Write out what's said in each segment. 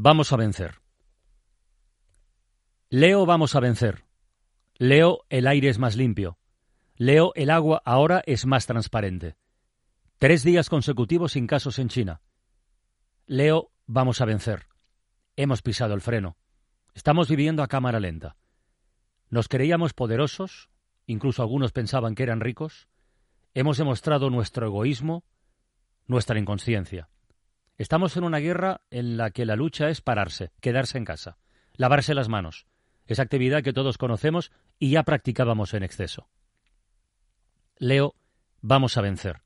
vamos a vencer. Leo, vamos a vencer. Leo, el aire es más limpio. Leo, el agua ahora es más transparente. Tres días consecutivos sin casos en China. Leo, vamos a vencer. Hemos pisado el freno. Estamos viviendo a cámara lenta. Nos creíamos poderosos, incluso algunos pensaban que eran ricos. Hemos demostrado nuestro egoísmo, nuestra inconsciencia. Estamos en una guerra en la que la lucha es pararse, quedarse en casa, lavarse las manos, esa actividad que todos conocemos y ya practicábamos en exceso. Leo, vamos a vencer.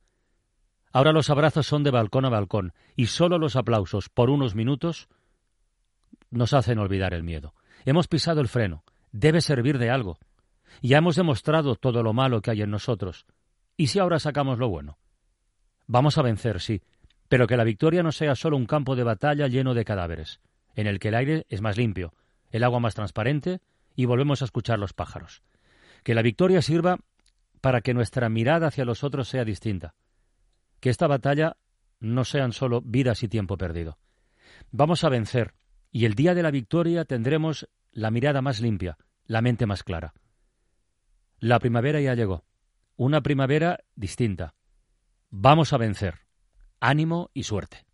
Ahora los abrazos son de balcón a balcón y solo los aplausos por unos minutos nos hacen olvidar el miedo. Hemos pisado el freno, debe servir de algo. Ya hemos demostrado todo lo malo que hay en nosotros. ¿Y si ahora sacamos lo bueno? Vamos a vencer, sí, pero que la victoria no sea solo un campo de batalla lleno de cadáveres, en el que el aire es más limpio, el agua más transparente y volvemos a escuchar los pájaros. Que la victoria sirva para que nuestra mirada hacia los otros sea distinta. Que esta batalla no sean solo vidas y tiempo perdido. Vamos a vencer, y el día de la victoria tendremos la mirada más limpia, la mente más clara. La primavera ya llegó, una primavera distinta. Vamos a vencer. Ánimo y suerte.